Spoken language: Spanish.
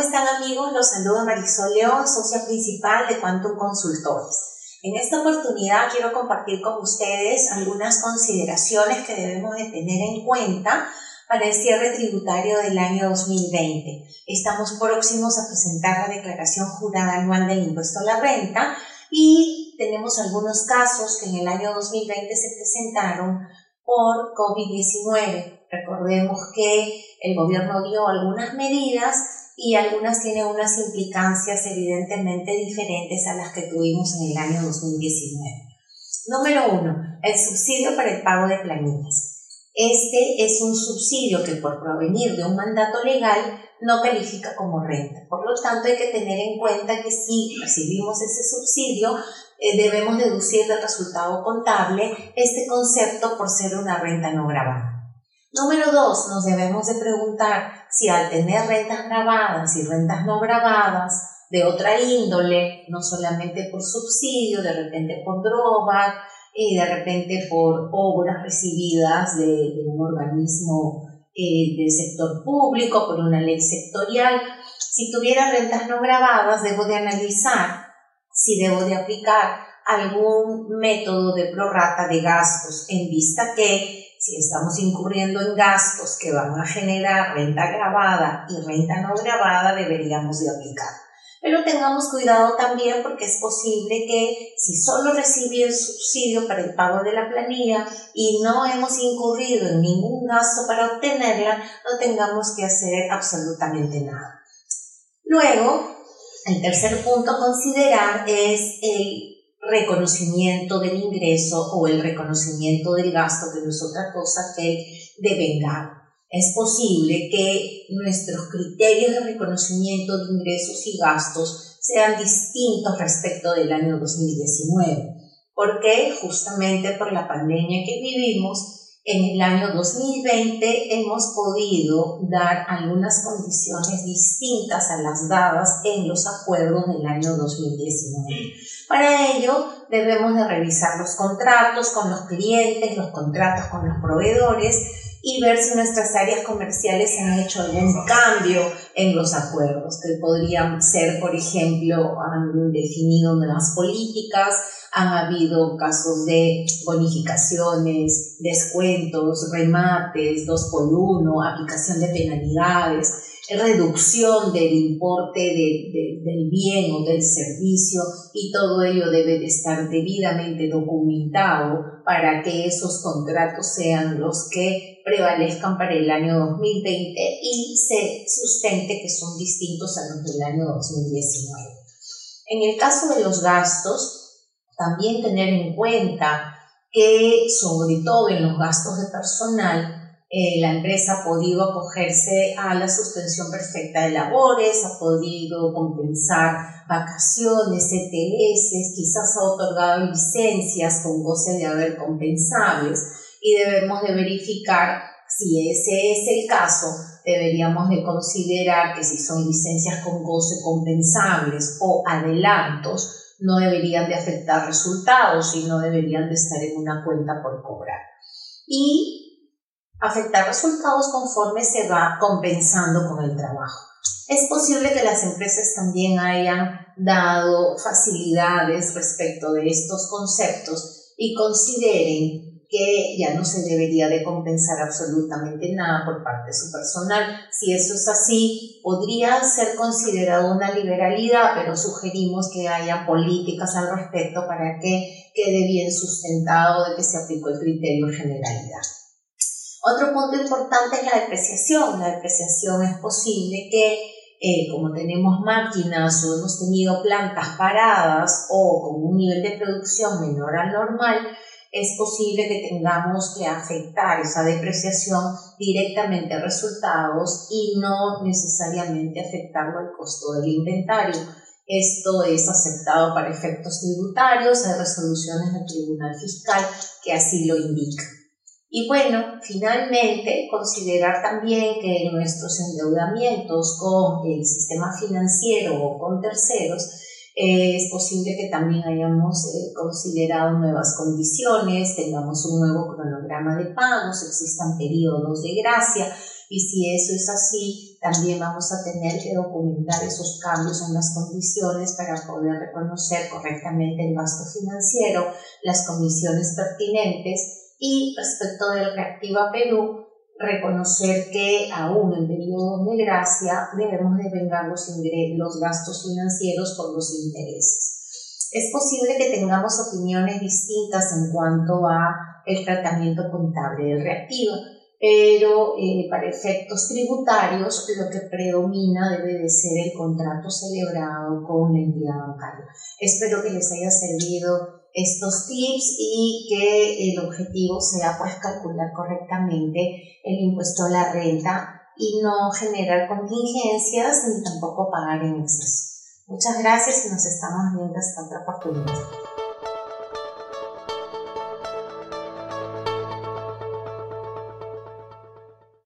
están amigos? Los saluda Marisol León, socia principal de Quantum Consultores. En esta oportunidad quiero compartir con ustedes algunas consideraciones que debemos de tener en cuenta para el cierre tributario del año 2020. Estamos próximos a presentar la declaración jurada anual del impuesto a la renta y tenemos algunos casos que en el año 2020 se presentaron por COVID-19. Recordemos que el gobierno dio algunas medidas y algunas tienen unas implicancias evidentemente diferentes a las que tuvimos en el año 2019. Número uno, el subsidio para el pago de planillas. Este es un subsidio que por provenir de un mandato legal no califica como renta. Por lo tanto, hay que tener en cuenta que si recibimos ese subsidio, eh, debemos deducir del resultado contable este concepto por ser una renta no grabada. Número dos, nos debemos de preguntar si al tener rentas grabadas y rentas no grabadas de otra índole, no solamente por subsidio, de repente por droga y de repente por obras recibidas de, un organismo eh, del sector público, por una ley sectorial, si tuviera rentas no grabadas, debo de analizar si debo de aplicar algún método de prorata de gastos en vista que si estamos incurriendo en gastos que van a generar renta grabada y renta no grabada, deberíamos de aplicar. Pero tengamos cuidado también porque es posible que si solo recibí el subsidio para el pago de la planilla y no hemos incurrido en ningún gasto para obtenerla, no tengamos que hacer absolutamente nada. Luego, el tercer punto a considerar es el reconocimiento del ingreso o el reconocimiento del gasto, que no es otra cosa que devengar. Es posible que nuestros criterios de reconocimiento de ingresos y gastos sean distintos respecto del año 2019. porque Justamente por la pandemia que vivimos, en el año 2020 hemos podido dar algunas condiciones distintas a las dadas en los acuerdos del año 2019. Para ello debemos de revisar los contratos con los clientes, los contratos con los proveedores y ver si nuestras áreas comerciales han hecho algún cambio en los acuerdos, que podrían ser, por ejemplo, han definido nuevas políticas, han habido casos de bonificaciones, descuentos, remates, dos por uno, aplicación de penalidades, reducción del importe del bien o del servicio y todo ello debe de estar debidamente documentado para que esos contratos sean los que prevalezcan para el año 2020 y se sustente que son distintos a los del año 2019. En el caso de los gastos, también tener en cuenta que sobre todo en los gastos de personal, eh, la empresa ha podido acogerse a la suspensión perfecta de labores, ha podido compensar vacaciones, ETS, quizás ha otorgado licencias con goce de haber compensables y debemos de verificar si ese es el caso, deberíamos de considerar que si son licencias con goce compensables o adelantos, no deberían de afectar resultados y no deberían de estar en una cuenta por cobrar. Y afectar resultados conforme se va compensando con el trabajo. Es posible que las empresas también hayan dado facilidades respecto de estos conceptos y consideren que ya no se debería de compensar absolutamente nada por parte de su personal. Si eso es así, podría ser considerado una liberalidad, pero sugerimos que haya políticas al respecto para que quede bien sustentado de que se aplicó el criterio generalidad. Otro punto importante es la depreciación. La depreciación es posible que, eh, como tenemos máquinas o hemos tenido plantas paradas o con un nivel de producción menor al normal, es posible que tengamos que afectar esa depreciación directamente a resultados y no necesariamente afectarlo al costo del inventario. Esto es aceptado para efectos tributarios, hay resoluciones del Tribunal Fiscal que así lo indican. Y bueno, finalmente, considerar también que nuestros endeudamientos con el sistema financiero o con terceros, eh, es posible que también hayamos eh, considerado nuevas condiciones, tengamos un nuevo cronograma de pagos, existan periodos de gracia. Y si eso es así, también vamos a tener que documentar esos cambios en las condiciones para poder reconocer correctamente el gasto financiero, las comisiones pertinentes y respecto del Reactiva Perú, reconocer que aún en periodo de gracia debemos de vengar los, los gastos financieros por los intereses. Es posible que tengamos opiniones distintas en cuanto a el tratamiento contable del reactivo, pero eh, para efectos tributarios lo que predomina debe de ser el contrato celebrado con la entidad bancaria. Espero que les haya servido estos tips y que el objetivo sea pues calcular correctamente el impuesto a la renta y no generar contingencias ni tampoco pagar en exceso. Muchas gracias y nos estamos viendo hasta otra oportunidad.